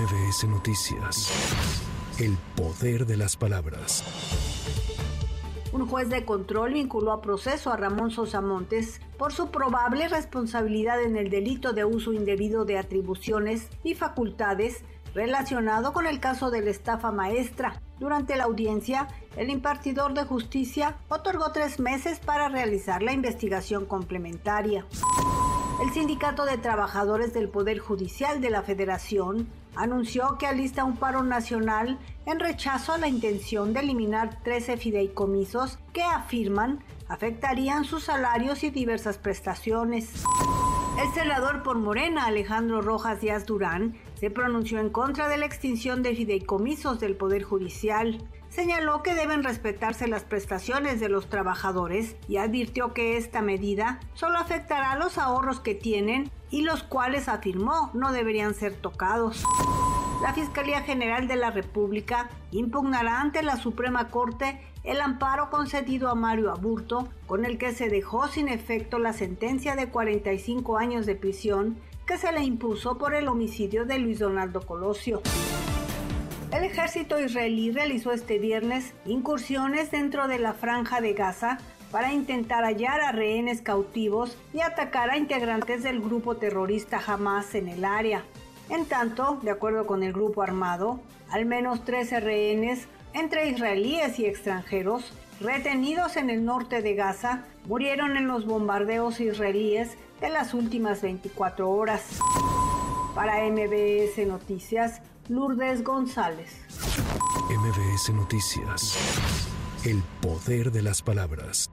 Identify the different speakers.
Speaker 1: MBS Noticias. El poder de las palabras.
Speaker 2: Un juez de control vinculó a proceso a Ramón Sosa Montes por su probable responsabilidad en el delito de uso indebido de atribuciones y facultades relacionado con el caso de la estafa maestra. Durante la audiencia, el impartidor de justicia otorgó tres meses para realizar la investigación complementaria. El Sindicato de Trabajadores del Poder Judicial de la Federación anunció que alista un paro nacional en rechazo a la intención de eliminar 13 fideicomisos que afirman afectarían sus salarios y diversas prestaciones. El senador por Morena, Alejandro Rojas Díaz Durán, se pronunció en contra de la extinción de fideicomisos del Poder Judicial. Señaló que deben respetarse las prestaciones de los trabajadores y advirtió que esta medida solo afectará los ahorros que tienen y los cuales afirmó no deberían ser tocados. La Fiscalía General de la República impugnará ante la Suprema Corte el amparo concedido a Mario Aburto, con el que se dejó sin efecto la sentencia de 45 años de prisión que se le impuso por el homicidio de Luis Donaldo Colosio. El ejército israelí realizó este viernes incursiones dentro de la franja de Gaza para intentar hallar a rehenes cautivos y atacar a integrantes del grupo terrorista Hamas en el área. En tanto, de acuerdo con el grupo armado, al menos 13 rehenes, entre israelíes y extranjeros, retenidos en el norte de Gaza, murieron en los bombardeos israelíes de las últimas 24 horas. Para MBS Noticias, Lourdes González.
Speaker 1: MBS Noticias. El poder de las palabras.